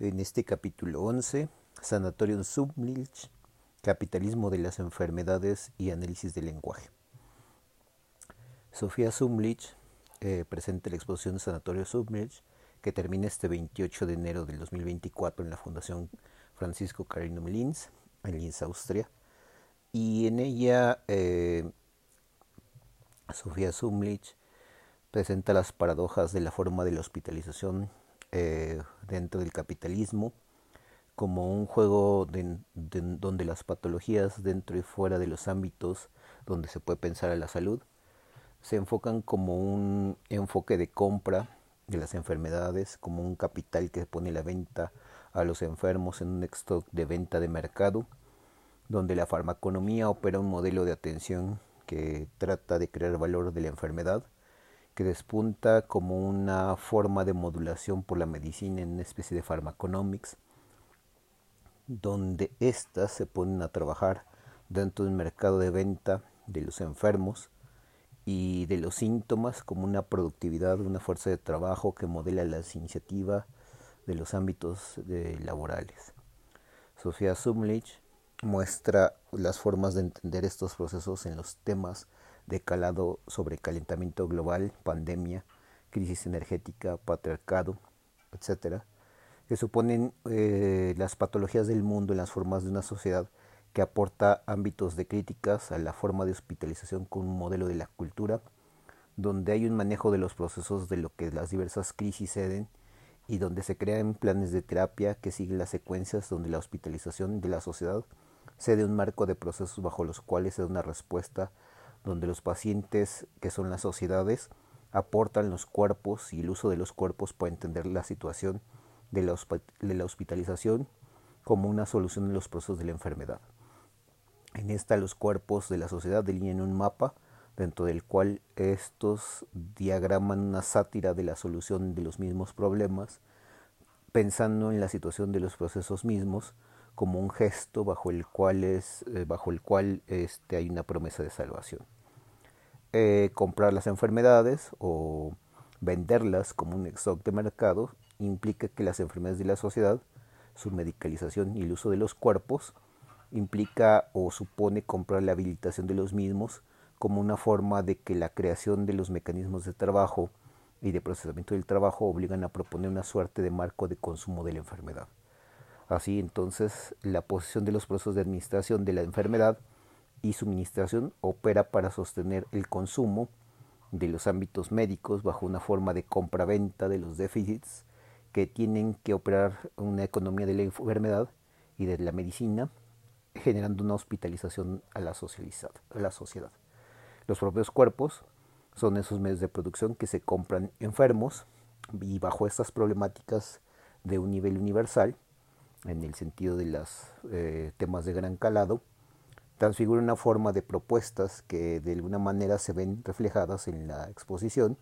En este capítulo 11, Sanatorium Submilch, Capitalismo de las Enfermedades y Análisis del Lenguaje. Sofía Sumlich eh, presenta la exposición Sanatorio Submilch que termina este 28 de enero del 2024 en la Fundación Francisco Carino Linz, en Linz, Austria. Y en ella eh, Sofía Sumlich presenta las paradojas de la forma de la hospitalización eh, dentro del capitalismo como un juego donde las patologías dentro y fuera de los ámbitos donde se puede pensar a la salud se enfocan como un enfoque de compra de las enfermedades, como un capital que pone la venta a los enfermos en un stock de venta de mercado, donde la farmaconomía opera un modelo de atención que trata de crear valor de la enfermedad, que despunta como una forma de modulación por la medicina en una especie de farmaconomics, donde éstas se ponen a trabajar dentro del mercado de venta de los enfermos y de los síntomas como una productividad, una fuerza de trabajo que modela las iniciativas de los ámbitos laborales. Sofía Sumlich muestra las formas de entender estos procesos en los temas de calado sobre calentamiento global, pandemia, crisis energética, patriarcado, etcétera, que suponen eh, las patologías del mundo en las formas de una sociedad que aporta ámbitos de críticas a la forma de hospitalización con un modelo de la cultura, donde hay un manejo de los procesos de lo que las diversas crisis ceden y donde se crean planes de terapia que siguen las secuencias donde la hospitalización de la sociedad cede un marco de procesos bajo los cuales se da una respuesta donde los pacientes, que son las sociedades, aportan los cuerpos y el uso de los cuerpos para entender la situación de la, hospitalización como una solución de los procesos de la enfermedad. En esta los cuerpos de la sociedad delinean un mapa dentro del cual estos diagraman una sátira de la solución de los mismos problemas, pensando en la situación de los procesos mismos como un gesto bajo el cual, es, eh, bajo el cual este, hay una promesa de salvación. Eh, comprar las enfermedades o venderlas como un stock de mercado implica que las enfermedades de la sociedad, su medicalización y el uso de los cuerpos implica o supone comprar la habilitación de los mismos como una forma de que la creación de los mecanismos de trabajo y de procesamiento del trabajo obligan a proponer una suerte de marco de consumo de la enfermedad. Así entonces la posición de los procesos de administración de la enfermedad y suministración opera para sostener el consumo de los ámbitos médicos bajo una forma de compra-venta de los déficits que tienen que operar una economía de la enfermedad y de la medicina generando una hospitalización a la, a la sociedad. Los propios cuerpos son esos medios de producción que se compran enfermos y bajo estas problemáticas de un nivel universal, en el sentido de los eh, temas de gran calado, transfigura una forma de propuestas que de alguna manera se ven reflejadas en la exposición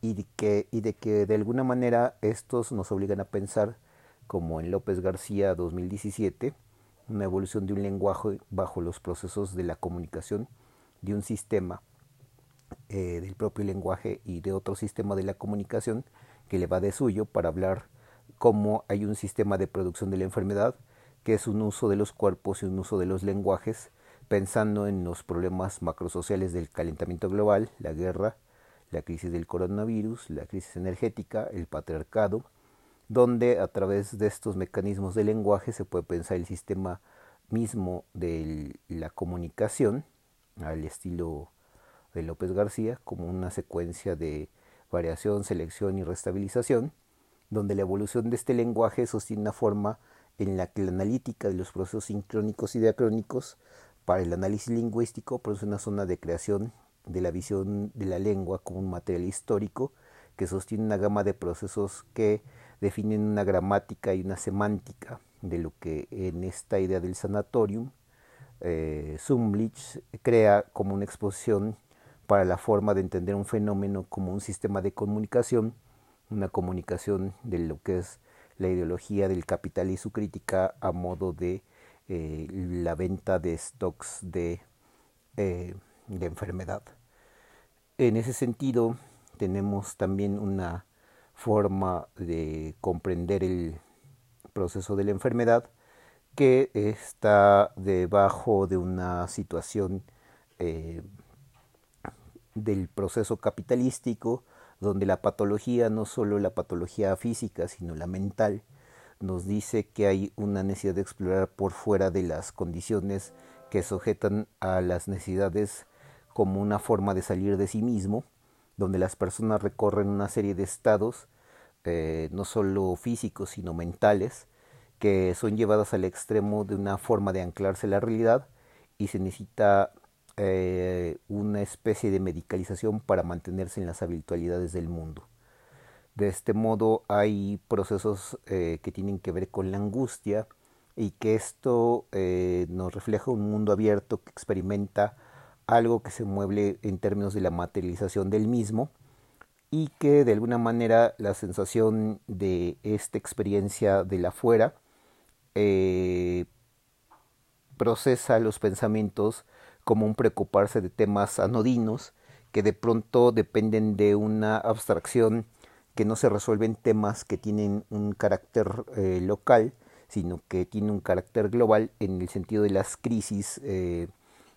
y de que, y de, que de alguna manera estos nos obligan a pensar, como en López García 2017, una evolución de un lenguaje bajo los procesos de la comunicación de un sistema eh, del propio lenguaje y de otro sistema de la comunicación que le va de suyo para hablar cómo hay un sistema de producción de la enfermedad que es un uso de los cuerpos y un uso de los lenguajes pensando en los problemas macrosociales del calentamiento global, la guerra, la crisis del coronavirus, la crisis energética, el patriarcado, donde a través de estos mecanismos de lenguaje se puede pensar el sistema mismo de la comunicación al estilo de López García como una secuencia de variación, selección y restabilización, donde la evolución de este lenguaje sostiene una forma en la que la analítica de los procesos sincrónicos y diacrónicos para el análisis lingüístico produce una zona de creación de la visión de la lengua como un material histórico que sostiene una gama de procesos que definen una gramática y una semántica de lo que en esta idea del sanatorium eh, Sumlich crea como una exposición para la forma de entender un fenómeno como un sistema de comunicación, una comunicación de lo que es la ideología del capital y su crítica a modo de eh, la venta de stocks de, eh, de enfermedad. En ese sentido, tenemos también una forma de comprender el proceso de la enfermedad que está debajo de una situación eh, del proceso capitalístico donde la patología, no solo la patología física, sino la mental, nos dice que hay una necesidad de explorar por fuera de las condiciones que sujetan a las necesidades como una forma de salir de sí mismo, donde las personas recorren una serie de estados, eh, no solo físicos, sino mentales, que son llevadas al extremo de una forma de anclarse a la realidad y se necesita eh, una especie de medicalización para mantenerse en las habitualidades del mundo. De este modo hay procesos eh, que tienen que ver con la angustia y que esto eh, nos refleja un mundo abierto que experimenta algo que se mueve en términos de la materialización del mismo y que de alguna manera la sensación de esta experiencia de la afuera procesa los pensamientos como un preocuparse de temas anodinos que de pronto dependen de una abstracción que no se resuelven temas que tienen un carácter eh, local, sino que tienen un carácter global en el sentido de las crisis eh,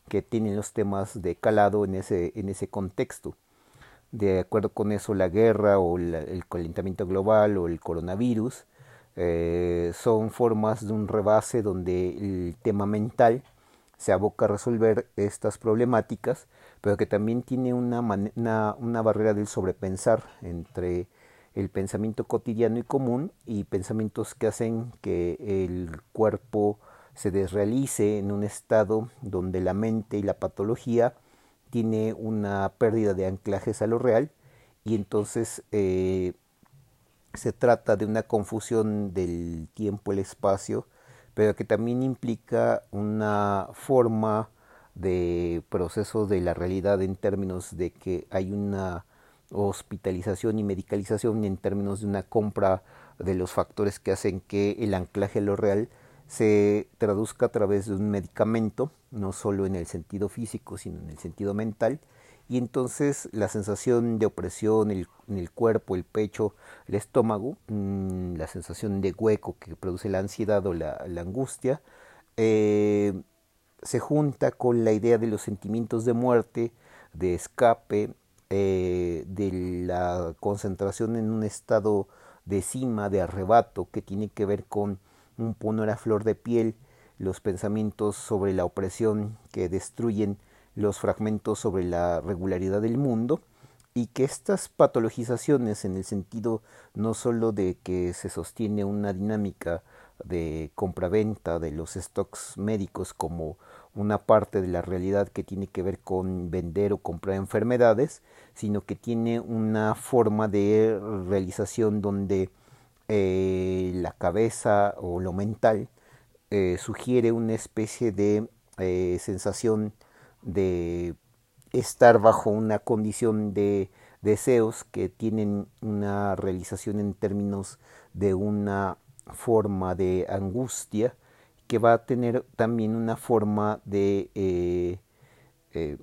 que tienen los temas de calado en ese, en ese contexto. De acuerdo con eso, la guerra o el calentamiento global o el coronavirus eh, son formas de un rebase donde el tema mental se aboca a resolver estas problemáticas, pero que también tiene una, una, barrera del sobrepensar entre el pensamiento cotidiano y común y pensamientos que hacen que el cuerpo se desrealice en un estado donde la mente y la patología tiene una pérdida de anclajes a lo real y entonces eh, se trata de una confusión del tiempo, el espacio, pero que también implica una forma de proceso de la realidad en términos de que hay una hospitalización y medicalización en términos de una compra de los factores que hacen que el anclaje a lo real se traduzca a través de un medicamento, no solo en el sentido físico, sino en el sentido mental, y entonces la sensación de opresión en el, cuerpo, el pecho, el estómago, mm, la sensación de hueco que produce la ansiedad o la, angustia, eh, se junta con la idea de los sentimientos de muerte, de escape, eh, de la concentración en un estado de cima, de arrebato, que tiene que ver con un poner a flor de piel, los pensamientos sobre la opresión que destruyen los fragmentos sobre la regularidad del mundo y que estas patologizaciones en el sentido no sólo de que se sostiene una dinámica de compraventa de los stocks médicos como una parte de la realidad que tiene que ver con vender o comprar enfermedades, sino que tiene una forma de realización donde eh, la cabeza o lo mental eh, sugiere una especie de eh, sensación de estar bajo una condición de deseos que tienen una realización en términos de una forma de angustia que va a tener también una forma de eh, eh,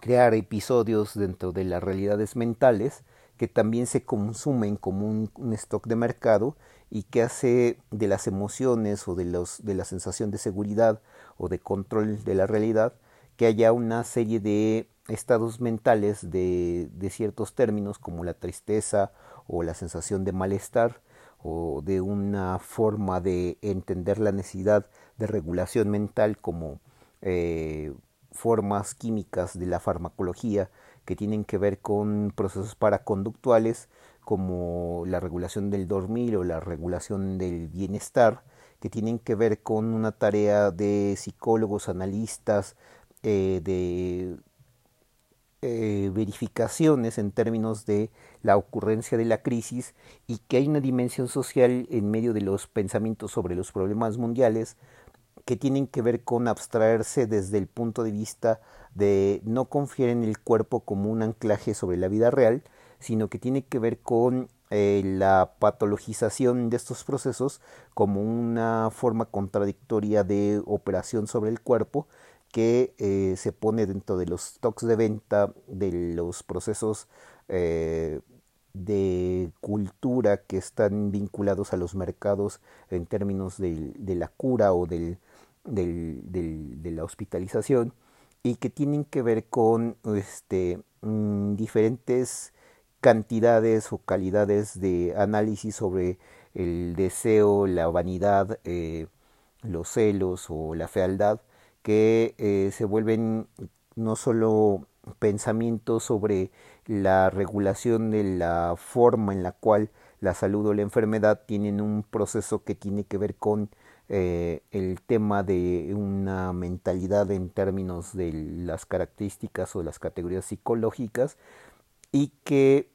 crear episodios dentro de las realidades mentales que también se consumen como un, stock de mercado y que hace de las emociones o de, los, de la sensación de seguridad o de control de la realidad que haya una serie de estados mentales de, ciertos términos como la tristeza o la sensación de malestar o de una forma de entender la necesidad de regulación mental como eh, formas químicas de la farmacología que tienen que ver con procesos paraconductuales como la regulación del dormir o la regulación del bienestar que tienen que ver con una tarea de psicólogos, analistas, eh, de eh, verificaciones en términos de la ocurrencia de la crisis y que hay una dimensión social en medio de los pensamientos sobre los problemas mundiales que tienen que ver con abstraerse desde el punto de vista de no confiar en el cuerpo como un anclaje sobre la vida real, sino que tiene que ver con eh, la patologización de estos procesos como una forma contradictoria de operación sobre el cuerpo que eh, se pone dentro de los stocks de venta de los procesos eh, de cultura que están vinculados a los mercados en términos de, la cura o del, de la hospitalización y que tienen que ver con este, mm, diferentes cantidades o calidades de análisis sobre el deseo, la vanidad, eh, los celos o la fealdad, que eh, se vuelven no solo pensamientos sobre la regulación de la forma en la cual la salud o la enfermedad tienen un proceso que tiene que ver con eh, el tema de una mentalidad en términos de las características o las categorías psicológicas y que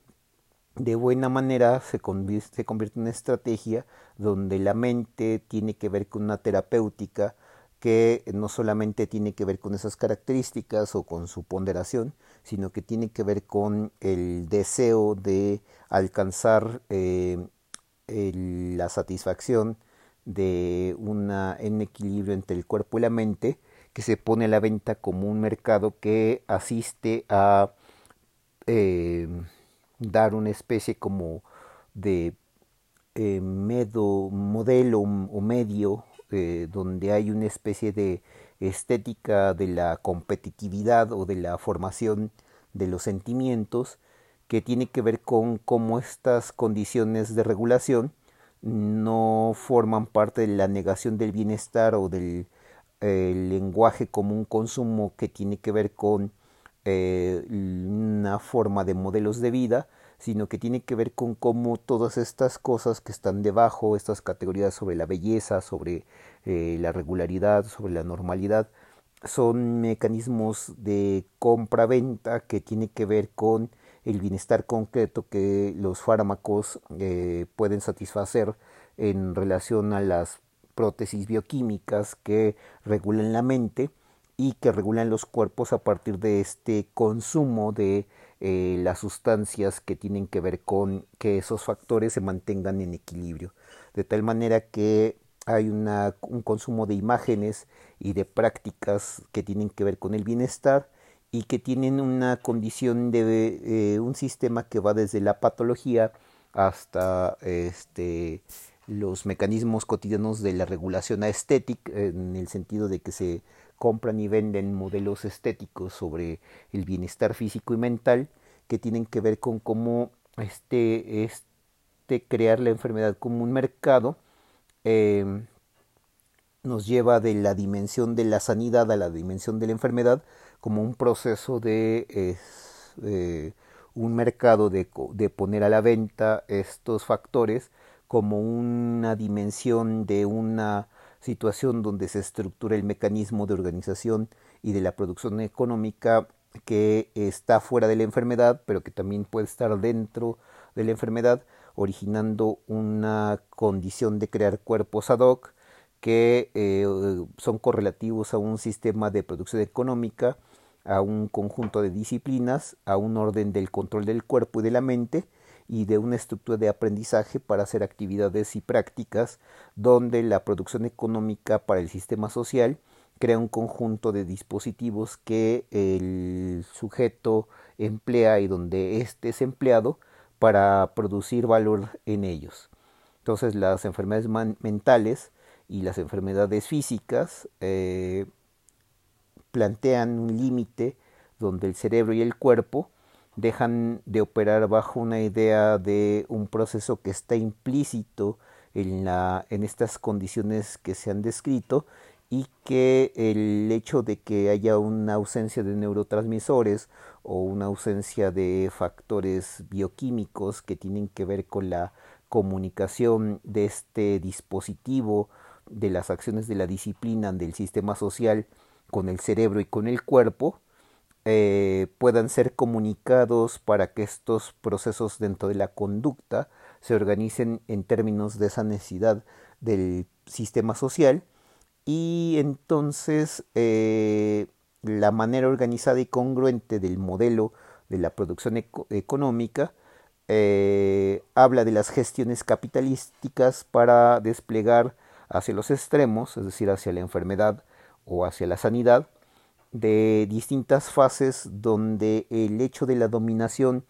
de buena manera se convierte, se convierte en una estrategia donde la mente tiene que ver con una terapéutica que no solamente tiene que ver con esas características o con su ponderación, sino que tiene que ver con el deseo de alcanzar eh, la satisfacción de un equilibrio entre el cuerpo y la mente, que se pone a la venta como un mercado que asiste a eh, dar una especie como de eh, modelo o medio eh, donde hay una especie de estética de la competitividad o de la formación de los sentimientos que tiene que ver con cómo estas condiciones de regulación no forman parte de la negación del bienestar o del lenguaje como un consumo que tiene que ver con eh, una forma de modelos de vida, sino que tiene que ver con cómo todas estas cosas que están debajo, estas categorías sobre la belleza, sobre eh, la regularidad, sobre la normalidad, son mecanismos de compra-venta que tiene que ver con el bienestar concreto que los fármacos eh, pueden satisfacer en relación a las prótesis bioquímicas que regulan la mente y que regulan los cuerpos a partir de este consumo de eh, las sustancias que tienen que ver con que esos factores se mantengan en equilibrio. De tal manera que hay una, un consumo de imágenes y de prácticas que tienen que ver con el bienestar y que tienen una condición de eh, un sistema que va desde la patología hasta este, los mecanismos cotidianos de la regulación estética en el sentido de que se compran y venden modelos estéticos sobre el bienestar físico y mental que tienen que ver con cómo este, este crear la enfermedad como un mercado eh, nos lleva de la dimensión de la sanidad a la dimensión de la enfermedad como un proceso de un mercado de, de poner a la venta estos factores como una dimensión de una situación donde se estructura el mecanismo de organización y de la producción económica que está fuera de la enfermedad, pero que también puede estar dentro de la enfermedad, originando una condición de crear cuerpos ad hoc que eh, son correlativos a un sistema de producción económica, a un conjunto de disciplinas, a un orden del control del cuerpo y de la mente, y de una estructura de aprendizaje para hacer actividades y prácticas donde la producción económica para el sistema social crea un conjunto de dispositivos que el sujeto emplea y donde éste es empleado para producir valor en ellos. Entonces las enfermedades mentales y las enfermedades físicas eh, plantean un límite donde el cerebro y el cuerpo dejan de operar bajo una idea de un proceso que está implícito en, la, en estas condiciones que se han descrito y que el hecho de que haya una ausencia de neurotransmisores o una ausencia de factores bioquímicos que tienen que ver con la comunicación de este dispositivo de las acciones de la disciplina del sistema social con el cerebro y con el cuerpo, eh, puedan ser comunicados para que estos procesos dentro de la conducta se organicen en términos de esa necesidad del sistema social. Y entonces eh, la manera organizada y congruente del modelo de la producción económica eh, habla de las gestiones capitalísticas para desplegar hacia los extremos, es decir, hacia la enfermedad o hacia la sanidad, de distintas fases donde el hecho de la dominación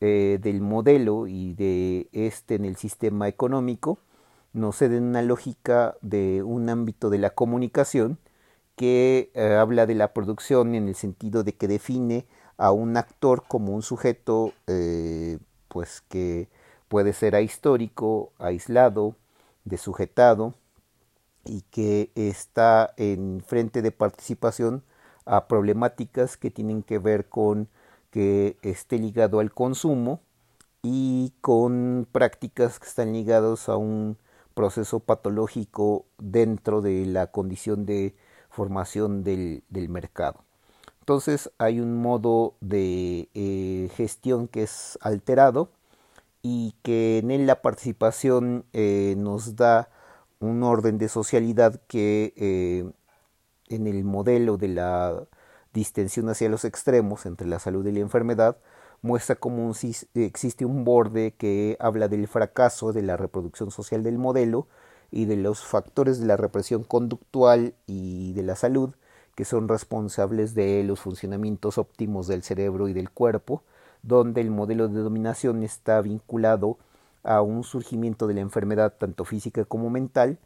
del modelo y de este en el sistema económico nos ceden una lógica de un ámbito de la comunicación que habla de la producción en el sentido de que define a un actor como un sujeto pues que puede ser ahistórico, aislado, desujetado y que está en frente de participación a problemáticas que tienen que ver con que esté ligado al consumo y con prácticas que están ligados a un proceso patológico dentro de la condición de formación del, mercado. Entonces hay un modo de eh, gestión que es alterado y que en él la participación eh, nos da un orden de socialidad que eh, en el modelo de la distensión hacia los extremos entre la salud y la enfermedad muestra cómo existe un borde que habla del fracaso de la reproducción social del modelo y de los factores de la represión conductual y de la salud que son responsables de los funcionamientos óptimos del cerebro y del cuerpo donde el modelo de dominación está vinculado a un surgimiento de la enfermedad tanto física como mental,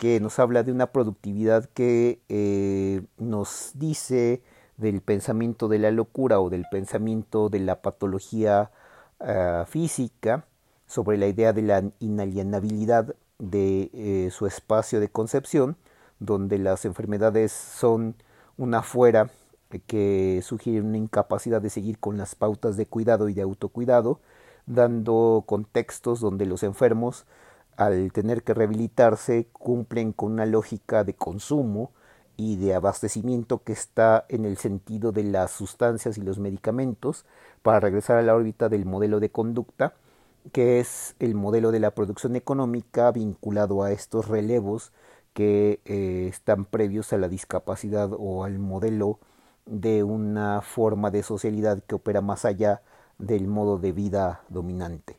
que nos habla de una productividad que eh, nos dice del pensamiento de la locura o del pensamiento de la patología ah, física sobre la idea de la inalienabilidad de eh, su espacio de concepción, donde las enfermedades son una fuera que sugiere una incapacidad de seguir con las pautas de cuidado y de autocuidado, dando contextos donde los enfermos, al tener que rehabilitarse, cumplen con una lógica de consumo y de abastecimiento que está en el sentido de las sustancias y los medicamentos para regresar a la órbita del modelo de conducta, que es el modelo de la producción económica vinculado a estos relevos que eh, están previos a la discapacidad o al modelo de una forma de socialidad que opera más allá del modo de vida dominante.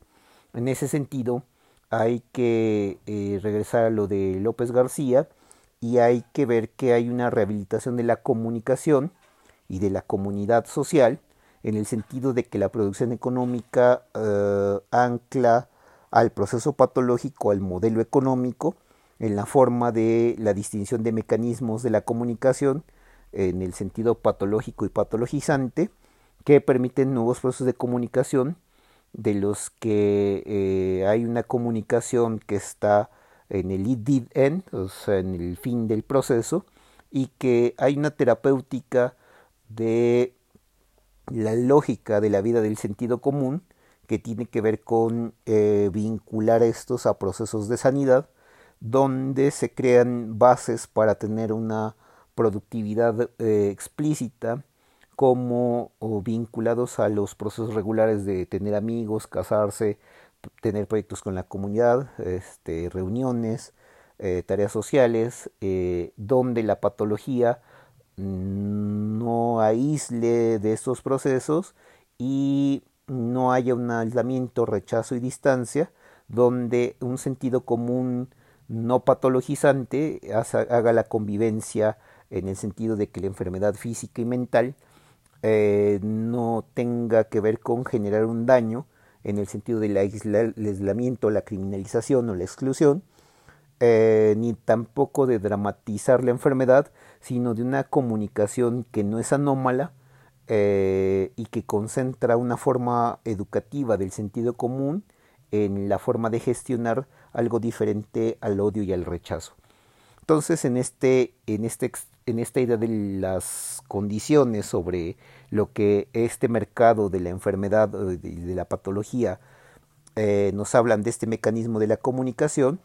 En ese sentido, hay que eh, regresar a lo de López García y hay que ver que hay una rehabilitación de la comunicación y de la comunidad social en el sentido de que la producción económica eh, ancla al proceso patológico, al modelo económico, en la forma de la distinción de mecanismos de la comunicación en el sentido patológico y patologizante que permiten nuevos procesos de comunicación de los que eh, hay una comunicación que está en el id end, o sea, en el fin del proceso, y que hay una terapéutica de la lógica de la vida del sentido común que tiene que ver con eh, vincular estos a procesos de sanidad, donde se crean bases para tener una productividad eh, explícita como vinculados a los procesos regulares de tener amigos, casarse, tener proyectos con la comunidad, este, reuniones, eh, tareas sociales, eh, donde la patología no aísle de estos procesos y no haya un aislamiento, rechazo y distancia, donde un sentido común no patologizante haga la convivencia en el sentido de que la enfermedad física y mental eh, no tenga que ver con generar un daño en el sentido del aislamiento, la criminalización o la exclusión, eh, ni tampoco de dramatizar la enfermedad, sino de una comunicación que no es anómala eh, y que concentra una forma educativa del sentido común en la forma de gestionar algo diferente al odio y al rechazo. Entonces, en, este, en, este, en esta idea de las condiciones sobre lo que este mercado de la enfermedad y de, la patología eh, nos hablan de este mecanismo de la comunicación,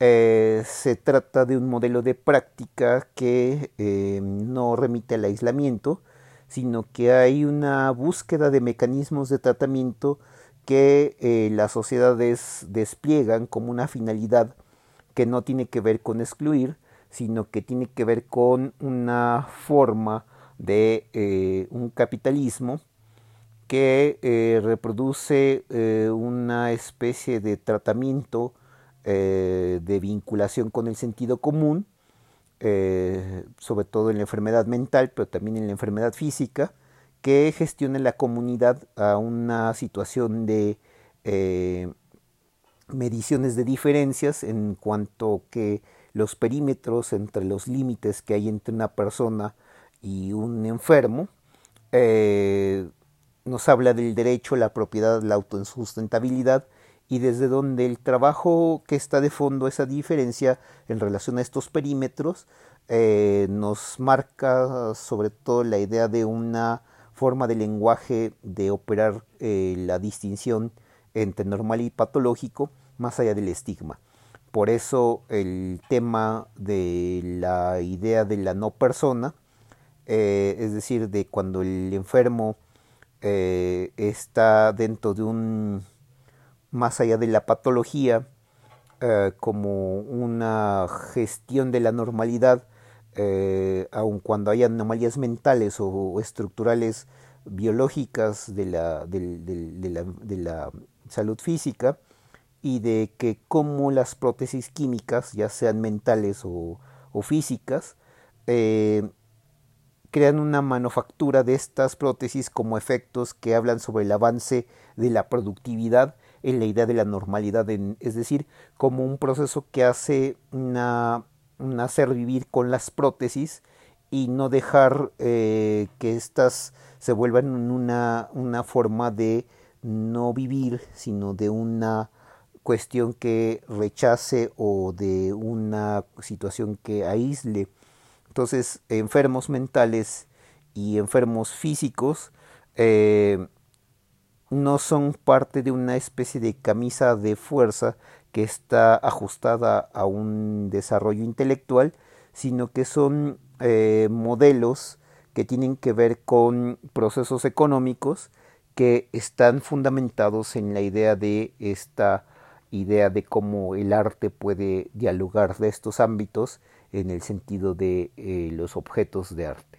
eh, se trata de un modelo de práctica que eh, no remite al aislamiento, sino que hay una búsqueda de mecanismos de tratamiento que las sociedades despliegan como una finalidad que no tiene que ver con excluir, sino que tiene que ver con una forma de eh, un capitalismo que eh, reproduce eh, una especie de tratamiento de vinculación con el sentido común, sobre todo en la enfermedad mental, pero también en la enfermedad física, que gestione la comunidad a una situación de mediciones de diferencias en cuanto que los perímetros entre los límites que hay entre una persona y un enfermo eh, nos habla del derecho, la propiedad, la autosustentabilidad y desde donde el trabajo que está de fondo, esa diferencia en relación a estos perímetros, eh, nos marca sobre todo la idea de una forma de lenguaje de operar eh, la distinción entre normal y patológico más allá del estigma. Por eso el tema de la idea de la no persona, eh, es decir, de cuando el enfermo eh, está dentro de un, más allá de la patología, eh, como una gestión de la normalidad, aun cuando haya anomalías mentales o, estructurales biológicas de la, de la salud física, y de que como las prótesis químicas, ya sean mentales o, físicas, eh, crean una manufactura de estas prótesis como efectos que hablan sobre el avance de la productividad en la idea de la normalidad, es decir, como un proceso que hace una, hacer vivir con las prótesis y no dejar eh, que éstas se vuelvan una, una forma de no vivir, sino de una cuestión que rechace o de una situación que aísle. Entonces, enfermos mentales y enfermos físicos eh, no son parte de una especie de camisa de fuerza que está ajustada a un desarrollo intelectual, sino que son eh, modelos que tienen que ver con procesos económicos que están fundamentados en la idea de esta idea de cómo el arte puede dialogar de estos ámbitos en el sentido de eh, los objetos de arte.